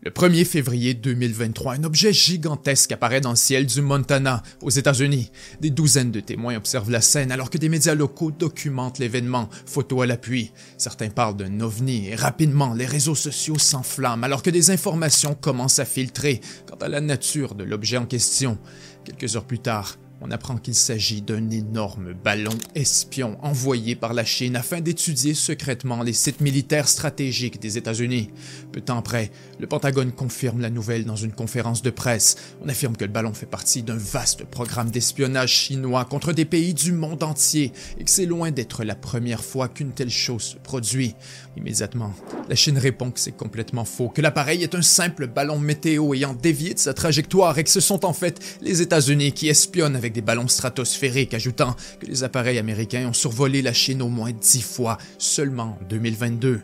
Le 1er février 2023, un objet gigantesque apparaît dans le ciel du Montana, aux États-Unis. Des douzaines de témoins observent la scène alors que des médias locaux documentent l'événement, photos à l'appui. Certains parlent d'un ovni et rapidement les réseaux sociaux s'enflamment alors que des informations commencent à filtrer quant à la nature de l'objet en question. Quelques heures plus tard, on apprend qu'il s'agit d'un énorme ballon espion envoyé par la Chine afin d'étudier secrètement les sites militaires stratégiques des États-Unis. Peu temps après, le Pentagone confirme la nouvelle dans une conférence de presse. On affirme que le ballon fait partie d'un vaste programme d'espionnage chinois contre des pays du monde entier et que c'est loin d'être la première fois qu'une telle chose se produit. Immédiatement, la Chine répond que c'est complètement faux, que l'appareil est un simple ballon météo ayant dévié de sa trajectoire et que ce sont en fait les États-Unis qui espionnent avec des ballons stratosphériques, ajoutant que les appareils américains ont survolé la Chine au moins dix fois seulement en 2022.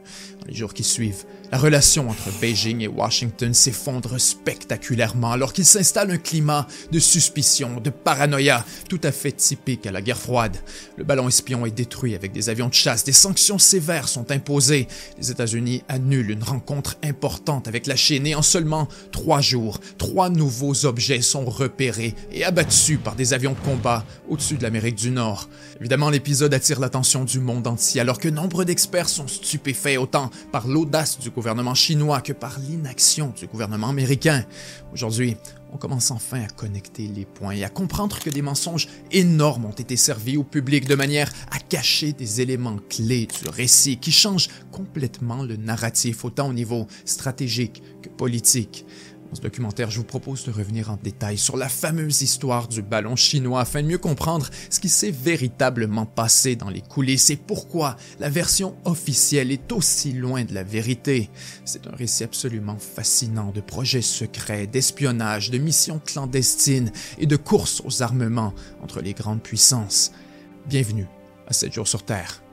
Les jours qui suivent, la relation entre Beijing et Washington s'effondre spectaculairement alors qu'il s'installe un climat de suspicion, de paranoïa, tout à fait typique à la guerre froide. Le ballon espion est détruit avec des avions de chasse, des sanctions sévères sont imposées. Les États-Unis annulent une rencontre importante avec la Chine et en seulement trois jours, trois nouveaux objets sont repérés et abattus par des avions de combat au-dessus de l'Amérique du Nord. Évidemment, l'épisode attire l'attention du monde entier alors que nombre d'experts sont stupéfaits autant par l'audace du gouvernement chinois que par l'inaction du gouvernement américain. Aujourd'hui, on commence enfin à connecter les points et à comprendre que des mensonges énormes ont été servis au public de manière à cacher des éléments clés du récit qui changent complètement le narratif autant au niveau stratégique que politique. Dans ce documentaire, je vous propose de revenir en détail sur la fameuse histoire du ballon chinois afin de mieux comprendre ce qui s'est véritablement passé dans les coulisses et pourquoi la version officielle est aussi loin de la vérité. C'est un récit absolument fascinant de projets secrets, d'espionnage, de missions clandestines et de courses aux armements entre les grandes puissances. Bienvenue à 7 jours sur Terre.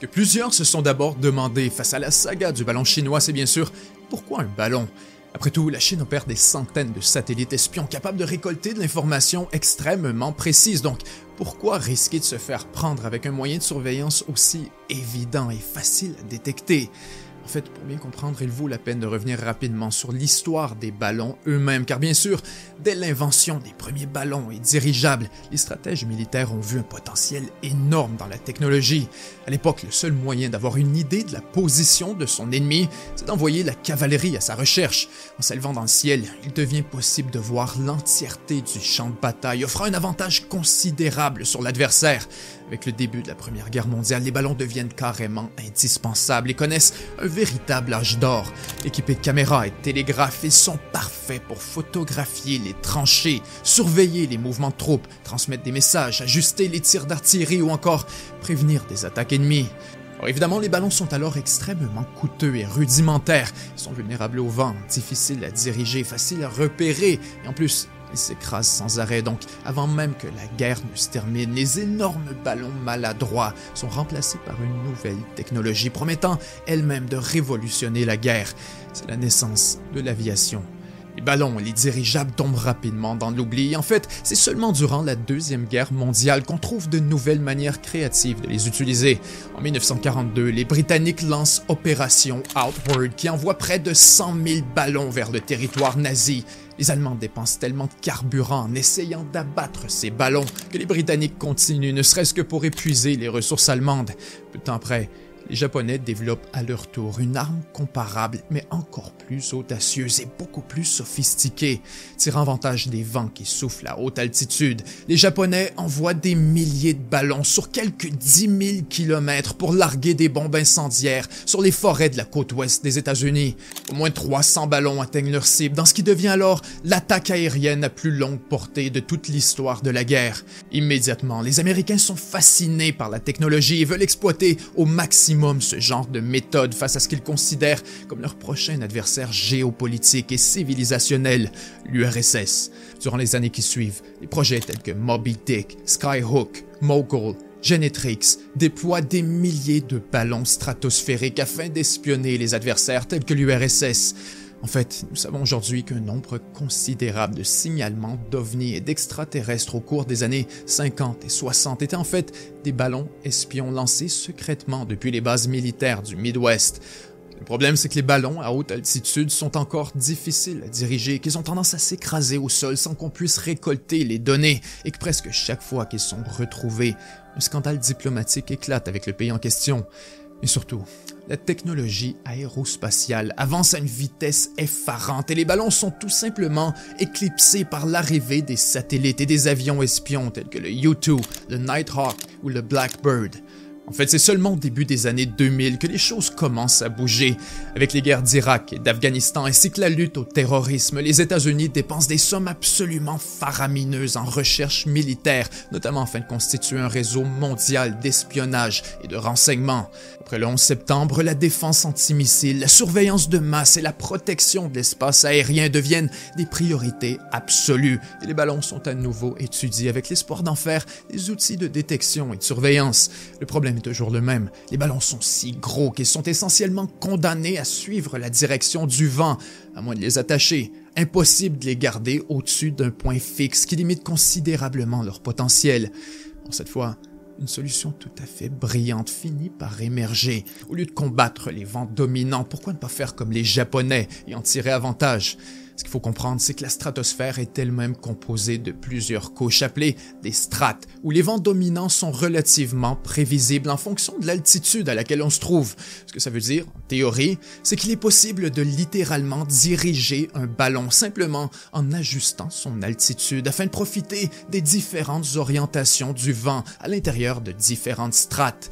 Que plusieurs se sont d'abord demandé face à la saga du ballon chinois, c'est bien sûr pourquoi un ballon? Après tout, la Chine opère des centaines de satellites espions capables de récolter de l'information extrêmement précise, donc pourquoi risquer de se faire prendre avec un moyen de surveillance aussi évident et facile à détecter? En fait, pour bien comprendre, il vaut la peine de revenir rapidement sur l'histoire des ballons eux-mêmes, car bien sûr, dès l'invention des premiers ballons et dirigeables, les stratèges militaires ont vu un potentiel énorme dans la technologie. À l'époque, le seul moyen d'avoir une idée de la position de son ennemi, c'est d'envoyer la cavalerie à sa recherche. En s'élevant dans le ciel, il devient possible de voir l'entièreté du champ de bataille, offrant un avantage considérable sur l'adversaire. Avec le début de la Première Guerre mondiale, les ballons deviennent carrément indispensables et connaissent un véritable âge d'or. Équipés de caméras et de télégraphes, ils sont parfaits pour photographier les tranchées, surveiller les mouvements de troupes, transmettre des messages, ajuster les tirs d'artillerie ou encore prévenir des attaques ennemies. Évidemment, les ballons sont alors extrêmement coûteux et rudimentaires. Ils sont vulnérables au vent, difficiles à diriger, faciles à repérer et en plus, ils s'écrasent sans arrêt, donc avant même que la guerre ne se termine, les énormes ballons maladroits sont remplacés par une nouvelle technologie promettant elle-même de révolutionner la guerre. C'est la naissance de l'aviation. Les ballons et les dirigeables tombent rapidement dans l'oubli. En fait, c'est seulement durant la Deuxième Guerre mondiale qu'on trouve de nouvelles manières créatives de les utiliser. En 1942, les Britanniques lancent Opération Outward qui envoie près de 100 000 ballons vers le territoire nazi. Les Allemands dépensent tellement de carburant en essayant d'abattre ces ballons que les Britanniques continuent, ne serait-ce que pour épuiser les ressources allemandes. Peu de temps après, les Japonais développent à leur tour une arme comparable, mais encore plus audacieuse et beaucoup plus sophistiquée. Tirant avantage des vents qui soufflent à haute altitude, les Japonais envoient des milliers de ballons sur quelques 10 000 kilomètres pour larguer des bombes incendiaires sur les forêts de la côte ouest des États-Unis. Au moins 300 ballons atteignent leur cible dans ce qui devient alors l'attaque aérienne à plus longue portée de toute l'histoire de la guerre. Immédiatement, les Américains sont fascinés par la technologie et veulent exploiter au maximum ce genre de méthode face à ce qu'ils considèrent comme leur prochain adversaire géopolitique et civilisationnel, l'URSS. Durant les années qui suivent, les projets tels que Moby Dick, Skyhook, Mogul, Genetrix déploient des milliers de ballons stratosphériques afin d'espionner les adversaires tels que l'URSS. En fait, nous savons aujourd'hui qu'un nombre considérable de signalements d'ovnis et d'extraterrestres au cours des années 50 et 60 étaient en fait des ballons espions lancés secrètement depuis les bases militaires du Midwest. Le problème, c'est que les ballons à haute altitude sont encore difficiles à diriger, qu'ils ont tendance à s'écraser au sol sans qu'on puisse récolter les données, et que presque chaque fois qu'ils sont retrouvés, un scandale diplomatique éclate avec le pays en question. Et surtout, la technologie aérospatiale avance à une vitesse effarante et les ballons sont tout simplement éclipsés par l'arrivée des satellites et des avions espions tels que le U-2, le Nighthawk ou le Blackbird. En fait, c'est seulement au début des années 2000 que les choses commencent à bouger. Avec les guerres d'Irak et d'Afghanistan ainsi que la lutte au terrorisme, les États-Unis dépensent des sommes absolument faramineuses en recherche militaire, notamment afin de constituer un réseau mondial d'espionnage et de renseignement. Après le 11 septembre, la défense antimissile, la surveillance de masse et la protection de l'espace aérien deviennent des priorités absolues et les ballons sont à nouveau étudiés avec l'espoir d'en faire des outils de détection et de surveillance. Le problème toujours le même. Les ballons sont si gros qu'ils sont essentiellement condamnés à suivre la direction du vent, à moins de les attacher. Impossible de les garder au-dessus d'un point fixe qui limite considérablement leur potentiel. Bon, cette fois, une solution tout à fait brillante finit par émerger. Au lieu de combattre les vents dominants, pourquoi ne pas faire comme les Japonais et en tirer avantage? Ce qu'il faut comprendre, c'est que la stratosphère est elle-même composée de plusieurs couches appelées des strates, où les vents dominants sont relativement prévisibles en fonction de l'altitude à laquelle on se trouve. Ce que ça veut dire, en théorie, c'est qu'il est possible de littéralement diriger un ballon simplement en ajustant son altitude afin de profiter des différentes orientations du vent à l'intérieur de différentes strates.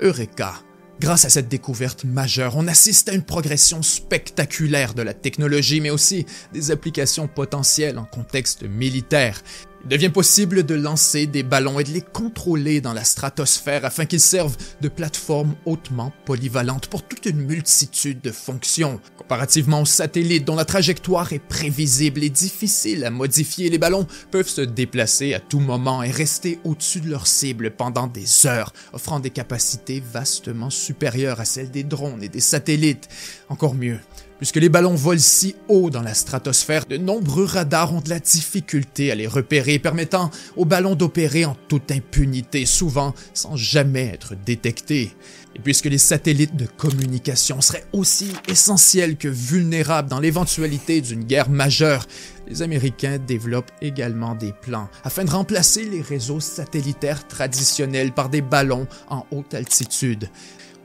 Eureka! Grâce à cette découverte majeure, on assiste à une progression spectaculaire de la technologie, mais aussi des applications potentielles en contexte militaire. Devient possible de lancer des ballons et de les contrôler dans la stratosphère afin qu'ils servent de plateforme hautement polyvalente pour toute une multitude de fonctions. Comparativement aux satellites dont la trajectoire est prévisible et difficile à modifier, les ballons peuvent se déplacer à tout moment et rester au-dessus de leur cible pendant des heures, offrant des capacités vastement supérieures à celles des drones et des satellites. Encore mieux, Puisque les ballons volent si haut dans la stratosphère, de nombreux radars ont de la difficulté à les repérer, permettant aux ballons d'opérer en toute impunité, souvent sans jamais être détectés. Et puisque les satellites de communication seraient aussi essentiels que vulnérables dans l'éventualité d'une guerre majeure, les Américains développent également des plans afin de remplacer les réseaux satellitaires traditionnels par des ballons en haute altitude.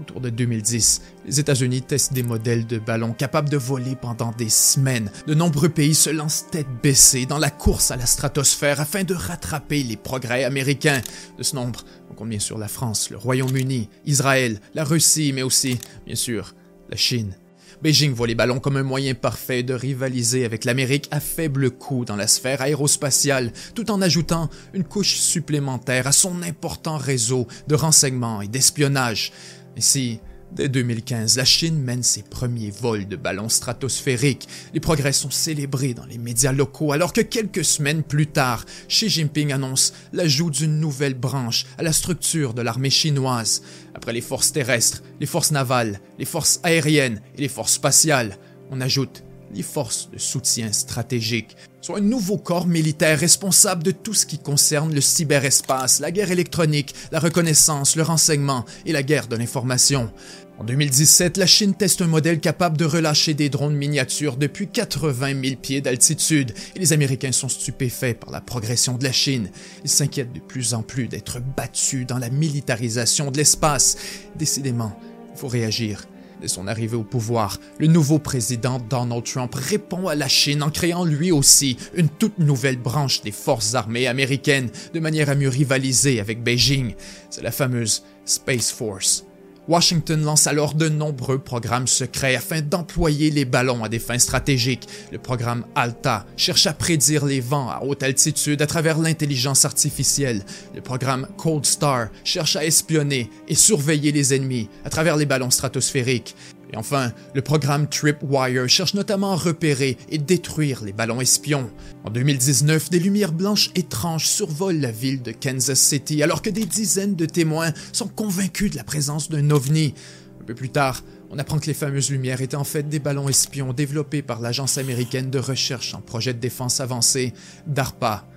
Autour de 2010, les États-Unis testent des modèles de ballons capables de voler pendant des semaines. De nombreux pays se lancent tête baissée dans la course à la stratosphère afin de rattraper les progrès américains. De ce nombre, on compte bien sûr la France, le Royaume-Uni, Israël, la Russie, mais aussi, bien sûr, la Chine. Beijing voit les ballons comme un moyen parfait de rivaliser avec l'Amérique à faible coût dans la sphère aérospatiale, tout en ajoutant une couche supplémentaire à son important réseau de renseignement et d'espionnage. Ici, dès 2015, la Chine mène ses premiers vols de ballons stratosphériques. Les progrès sont célébrés dans les médias locaux alors que quelques semaines plus tard, Xi Jinping annonce l'ajout d'une nouvelle branche à la structure de l'armée chinoise. Après les forces terrestres, les forces navales, les forces aériennes et les forces spatiales, on ajoute les forces de soutien stratégique, soit un nouveau corps militaire responsable de tout ce qui concerne le cyberespace, la guerre électronique, la reconnaissance, le renseignement et la guerre de l'information. En 2017, la Chine teste un modèle capable de relâcher des drones miniatures depuis 80 000 pieds d'altitude et les Américains sont stupéfaits par la progression de la Chine. Ils s'inquiètent de plus en plus d'être battus dans la militarisation de l'espace. Décidément, il faut réagir Dès son arrivée au pouvoir, le nouveau président Donald Trump répond à la Chine en créant lui aussi une toute nouvelle branche des forces armées américaines de manière à mieux rivaliser avec Beijing. C'est la fameuse Space Force. Washington lance alors de nombreux programmes secrets afin d'employer les ballons à des fins stratégiques. Le programme ALTA cherche à prédire les vents à haute altitude à travers l'intelligence artificielle. Le programme Cold Star cherche à espionner et surveiller les ennemis à travers les ballons stratosphériques. Et enfin, le programme Tripwire cherche notamment à repérer et détruire les ballons espions. En 2019, des lumières blanches étranges survolent la ville de Kansas City alors que des dizaines de témoins sont convaincus de la présence d'un ovni. Un peu plus tard, on apprend que les fameuses lumières étaient en fait des ballons espions développés par l'Agence américaine de recherche en projet de défense avancé, DARPA.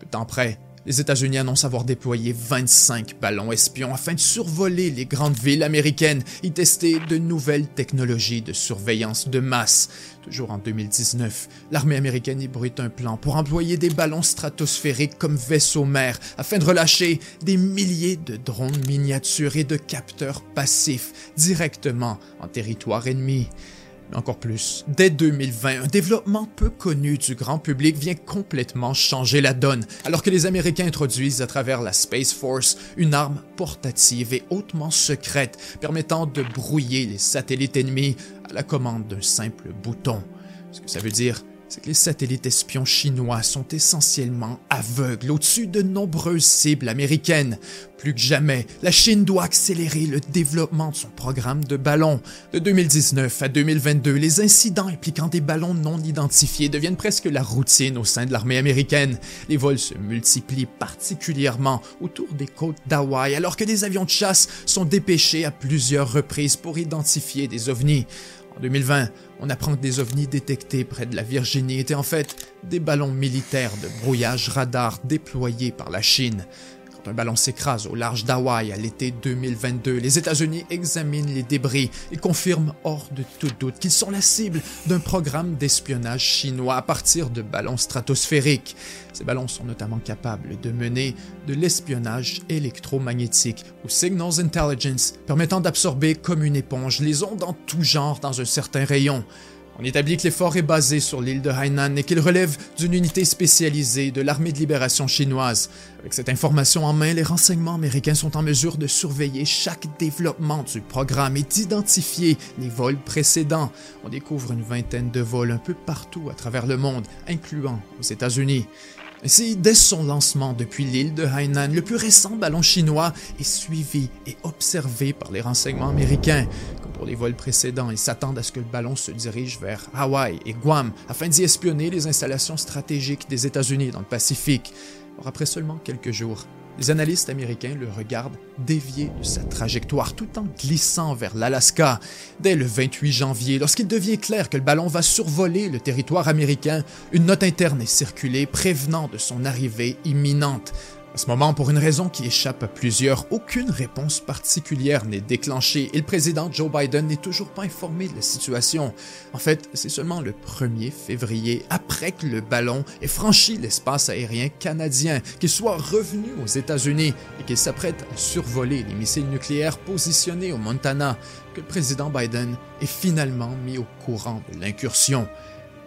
Peu temps après, les États-Unis annoncent avoir déployé 25 ballons espions afin de survoler les grandes villes américaines et tester de nouvelles technologies de surveillance de masse. Toujours en 2019, l'armée américaine ébruite un plan pour employer des ballons stratosphériques comme vaisseaux mers afin de relâcher des milliers de drones miniatures et de capteurs passifs directement en territoire ennemi encore plus. Dès 2020, un développement peu connu du grand public vient complètement changer la donne, alors que les Américains introduisent à travers la Space Force une arme portative et hautement secrète permettant de brouiller les satellites ennemis à la commande d'un simple bouton. Ce que ça veut dire, c'est que les satellites espions chinois sont essentiellement aveugles au-dessus de nombreuses cibles américaines. Plus que jamais, la Chine doit accélérer le développement de son programme de ballons. De 2019 à 2022, les incidents impliquant des ballons non identifiés deviennent presque la routine au sein de l'armée américaine. Les vols se multiplient particulièrement autour des côtes d'Hawaï alors que des avions de chasse sont dépêchés à plusieurs reprises pour identifier des ovnis. En 2020, on apprend que des ovnis détectés près de la Virginie étaient en fait des ballons militaires de brouillage radar déployés par la Chine. Un ballon s'écrase au large d'Hawaï à l'été 2022, les États-Unis examinent les débris et confirment hors de tout doute qu'ils sont la cible d'un programme d'espionnage chinois à partir de ballons stratosphériques. Ces ballons sont notamment capables de mener de l'espionnage électromagnétique ou Signals Intelligence, permettant d'absorber comme une éponge les ondes en tout genre dans un certain rayon. On établit que l'effort est basé sur l'île de Hainan et qu'il relève d'une unité spécialisée de l'armée de libération chinoise. Avec cette information en main, les renseignements américains sont en mesure de surveiller chaque développement du programme et d'identifier les vols précédents. On découvre une vingtaine de vols un peu partout à travers le monde, incluant aux États-Unis. Ainsi, dès son lancement depuis l'île de Hainan, le plus récent ballon chinois est suivi et observé par les renseignements américains. Comme pour les vols précédents, ils s'attendent à ce que le ballon se dirige vers Hawaï et Guam afin d'y espionner les installations stratégiques des États-Unis dans le Pacifique. Or, après seulement quelques jours, les analystes américains le regardent dévier de sa trajectoire tout en glissant vers l'Alaska. Dès le 28 janvier, lorsqu'il devient clair que le ballon va survoler le territoire américain, une note interne est circulée prévenant de son arrivée imminente. À ce moment, pour une raison qui échappe à plusieurs, aucune réponse particulière n'est déclenchée et le président Joe Biden n'est toujours pas informé de la situation. En fait, c'est seulement le 1er février, après que le ballon ait franchi l'espace aérien canadien, qu'il soit revenu aux États-Unis et qu'il s'apprête à survoler les missiles nucléaires positionnés au Montana, que le président Biden est finalement mis au courant de l'incursion.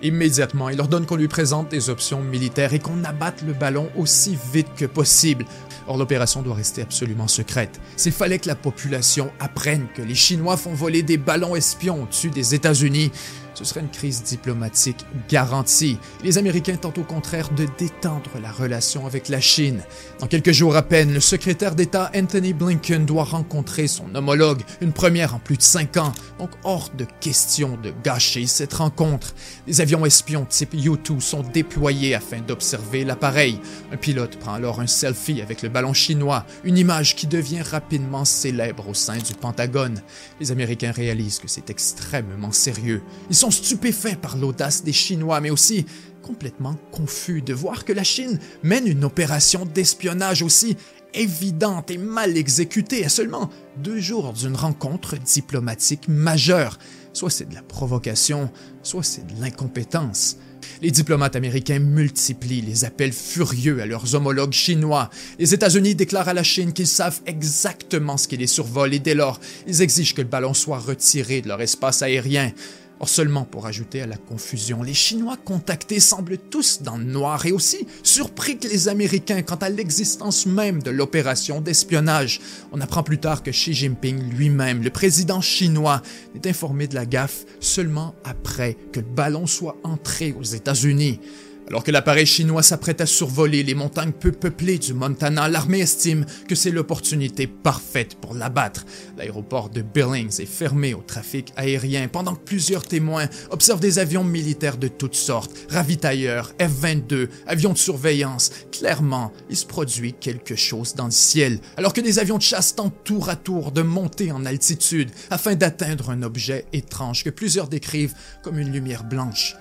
Immédiatement, il ordonne qu'on lui présente des options militaires et qu'on abatte le ballon aussi vite que possible. Or, l'opération doit rester absolument secrète. S'il fallait que la population apprenne que les Chinois font voler des ballons espions au-dessus des États-Unis, ce serait une crise diplomatique garantie. Les Américains tentent au contraire de détendre la relation avec la Chine. Dans quelques jours à peine, le secrétaire d'État Anthony Blinken doit rencontrer son homologue, une première en plus de cinq ans, donc hors de question de gâcher cette rencontre. Des avions espions type U-2 sont déployés afin d'observer l'appareil. Un pilote prend alors un selfie avec le ballon chinois, une image qui devient rapidement célèbre au sein du Pentagone. Les Américains réalisent que c'est extrêmement sérieux. Ils sont stupéfaits par l'audace des Chinois, mais aussi complètement confus de voir que la Chine mène une opération d'espionnage aussi évidente et mal exécutée à seulement deux jours d'une rencontre diplomatique majeure. Soit c'est de la provocation, soit c'est de l'incompétence. Les diplomates américains multiplient les appels furieux à leurs homologues chinois. Les États-Unis déclarent à la Chine qu'ils savent exactement ce qui les survole et dès lors, ils exigent que le ballon soit retiré de leur espace aérien. Or seulement pour ajouter à la confusion, les Chinois contactés semblent tous dans le noir et aussi surpris que les Américains quant à l'existence même de l'opération d'espionnage. On apprend plus tard que Xi Jinping lui-même, le président chinois, n'est informé de la gaffe seulement après que le ballon soit entré aux États-Unis. Alors que l'appareil chinois s'apprête à survoler les montagnes peu peuplées du Montana, l'armée estime que c'est l'opportunité parfaite pour l'abattre. L'aéroport de Billings est fermé au trafic aérien pendant que plusieurs témoins observent des avions militaires de toutes sortes, ravitailleurs, F-22, avions de surveillance. Clairement, il se produit quelque chose dans le ciel, alors que des avions de chasse tentent tour à tour de monter en altitude afin d'atteindre un objet étrange que plusieurs décrivent comme une lumière blanche.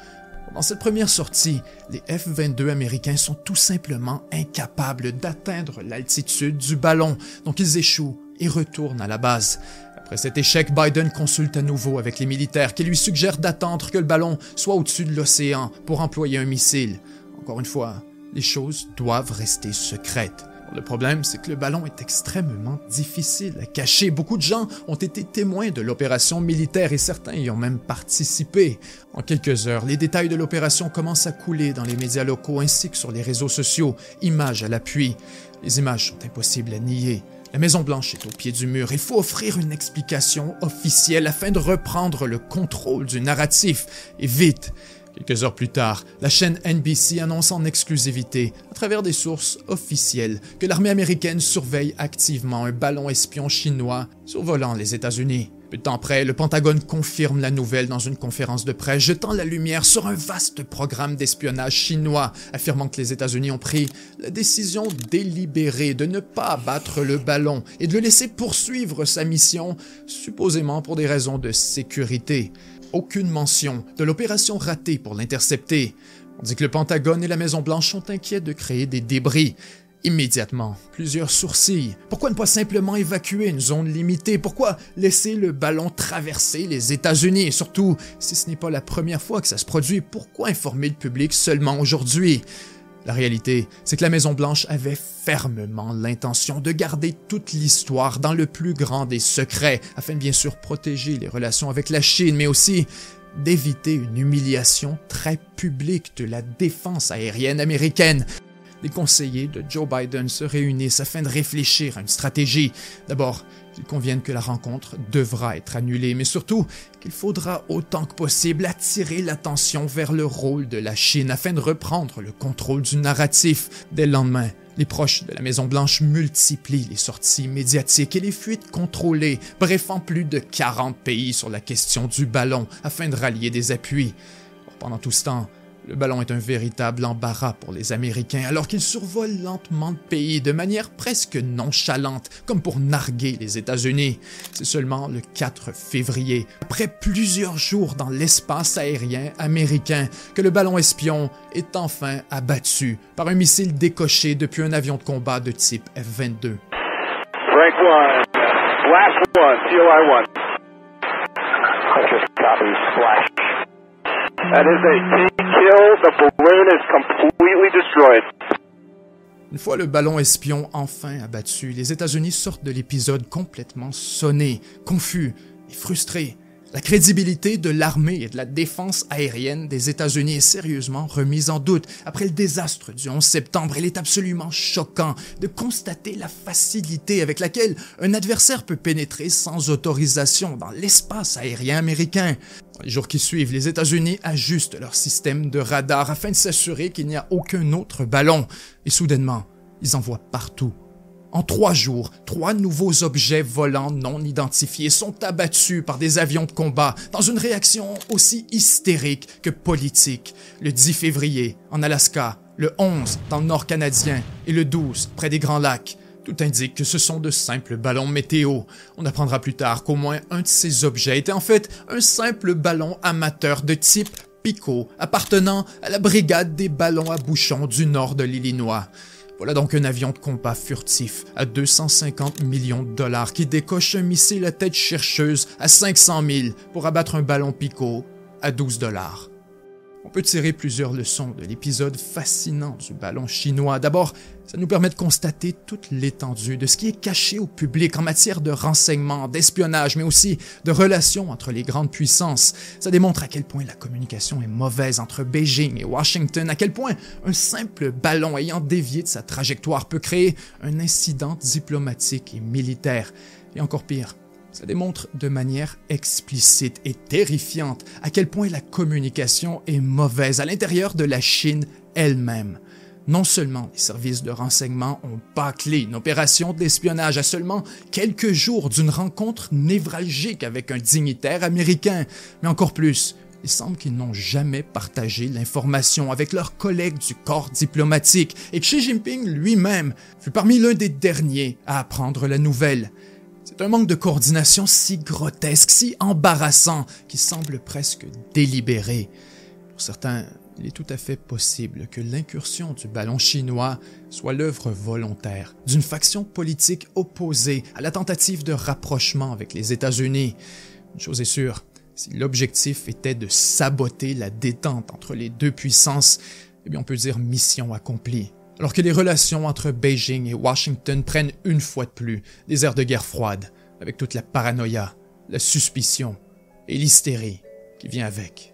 Dans cette première sortie, les F-22 américains sont tout simplement incapables d'atteindre l'altitude du ballon, donc ils échouent et retournent à la base. Après cet échec, Biden consulte à nouveau avec les militaires qui lui suggèrent d'attendre que le ballon soit au-dessus de l'océan pour employer un missile. Encore une fois, les choses doivent rester secrètes. Le problème, c'est que le ballon est extrêmement difficile à cacher. Beaucoup de gens ont été témoins de l'opération militaire et certains y ont même participé. En quelques heures, les détails de l'opération commencent à couler dans les médias locaux ainsi que sur les réseaux sociaux, images à l'appui. Les images sont impossibles à nier. La Maison-Blanche est au pied du mur. Il faut offrir une explication officielle afin de reprendre le contrôle du narratif. Et vite. Quelques heures plus tard, la chaîne NBC annonce en exclusivité, à travers des sources officielles, que l'armée américaine surveille activement un ballon espion chinois survolant les États-Unis. Peu de temps après, le Pentagone confirme la nouvelle dans une conférence de presse, jetant la lumière sur un vaste programme d'espionnage chinois, affirmant que les États-Unis ont pris la décision délibérée de ne pas abattre le ballon et de le laisser poursuivre sa mission, supposément pour des raisons de sécurité aucune mention de l'opération ratée pour l'intercepter. On dit que le Pentagone et la Maison-Blanche sont inquiets de créer des débris. Immédiatement, plusieurs sourcils. Pourquoi ne pas simplement évacuer une zone limitée? Pourquoi laisser le ballon traverser les États-Unis? Surtout, si ce n'est pas la première fois que ça se produit, pourquoi informer le public seulement aujourd'hui? La réalité, c'est que la Maison-Blanche avait fermement l'intention de garder toute l'histoire dans le plus grand des secrets, afin de bien sûr protéger les relations avec la Chine, mais aussi d'éviter une humiliation très publique de la défense aérienne américaine. Les conseillers de Joe Biden se réunissent afin de réfléchir à une stratégie. D'abord, ils conviennent que la rencontre devra être annulée, mais surtout qu'il faudra autant que possible attirer l'attention vers le rôle de la Chine afin de reprendre le contrôle du narratif. Dès le lendemain, les proches de la Maison-Blanche multiplient les sorties médiatiques et les fuites contrôlées, bref, en plus de 40 pays sur la question du ballon afin de rallier des appuis. Pendant tout ce temps, le ballon est un véritable embarras pour les Américains alors qu'ils survolent lentement le pays de manière presque nonchalante, comme pour narguer les États-Unis. C'est seulement le 4 février, après plusieurs jours dans l'espace aérien américain, que le ballon espion est enfin abattu par un missile décoché depuis un avion de combat de type F-22. Frank one, Une fois le ballon espion enfin abattu, les États-Unis sortent de l'épisode complètement sonnés, confus et frustrés. La crédibilité de l'armée et de la défense aérienne des États-Unis est sérieusement remise en doute. Après le désastre du 11 septembre, il est absolument choquant de constater la facilité avec laquelle un adversaire peut pénétrer sans autorisation dans l'espace aérien américain. Dans les jours qui suivent, les États-Unis ajustent leur système de radar afin de s'assurer qu'il n'y a aucun autre ballon. Et soudainement, ils en voient partout en trois jours, trois nouveaux objets volants non identifiés sont abattus par des avions de combat dans une réaction aussi hystérique que politique. Le 10 février, en Alaska, le 11 dans le nord canadien et le 12 près des Grands Lacs. Tout indique que ce sont de simples ballons météo. On apprendra plus tard qu'au moins un de ces objets était en fait un simple ballon amateur de type Pico appartenant à la brigade des ballons à bouchons du nord de l'Illinois. Voilà donc un avion de combat furtif à 250 millions de dollars qui décoche un missile à tête chercheuse à 500 000 pour abattre un ballon picot à 12 dollars. On peut tirer plusieurs leçons de l'épisode fascinant du ballon chinois. D'abord, ça nous permet de constater toute l'étendue de ce qui est caché au public en matière de renseignement, d'espionnage, mais aussi de relations entre les grandes puissances. Ça démontre à quel point la communication est mauvaise entre Beijing et Washington, à quel point un simple ballon ayant dévié de sa trajectoire peut créer un incident diplomatique et militaire. Et encore pire, ça démontre de manière explicite et terrifiante à quel point la communication est mauvaise à l'intérieur de la Chine elle-même. Non seulement les services de renseignement ont bâclé une opération d'espionnage à seulement quelques jours d'une rencontre névralgique avec un dignitaire américain, mais encore plus, il semble qu'ils n'ont jamais partagé l'information avec leurs collègues du corps diplomatique et Xi Jinping lui-même fut parmi l'un des derniers à apprendre la nouvelle. C'est un manque de coordination si grotesque, si embarrassant, qui semble presque délibéré. Pour certains, il est tout à fait possible que l'incursion du ballon chinois soit l'œuvre volontaire d'une faction politique opposée à la tentative de rapprochement avec les États-Unis. Une chose est sûre, si l'objectif était de saboter la détente entre les deux puissances, eh bien on peut dire mission accomplie. Alors que les relations entre Beijing et Washington prennent une fois de plus des airs de guerre froide, avec toute la paranoïa, la suspicion et l'hystérie qui vient avec.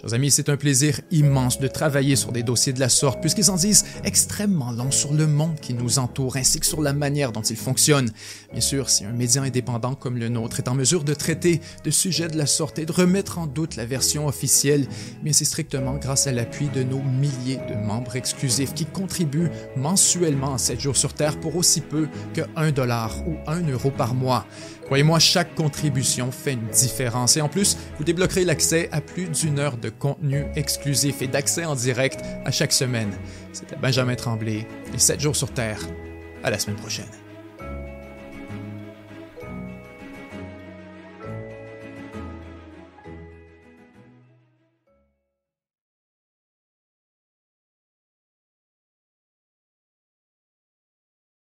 Chers amis, c'est un plaisir immense de travailler sur des dossiers de la sorte, puisqu'ils en disent extrêmement long sur le monde qui nous entoure, ainsi que sur la manière dont il fonctionne. Bien sûr, si un média indépendant comme le nôtre est en mesure de traiter de sujets de la sorte et de remettre en doute la version officielle, bien c'est strictement grâce à l'appui de nos milliers de membres exclusifs qui contribuent mensuellement à 7 jours sur Terre pour aussi peu que 1 dollar ou 1 euro par mois. Croyez-moi, chaque contribution fait une différence et en plus, vous débloquerez l'accès à plus d'une heure de contenu exclusif et d'accès en direct à chaque semaine. C'était Benjamin Tremblay et 7 jours sur Terre. À la semaine prochaine.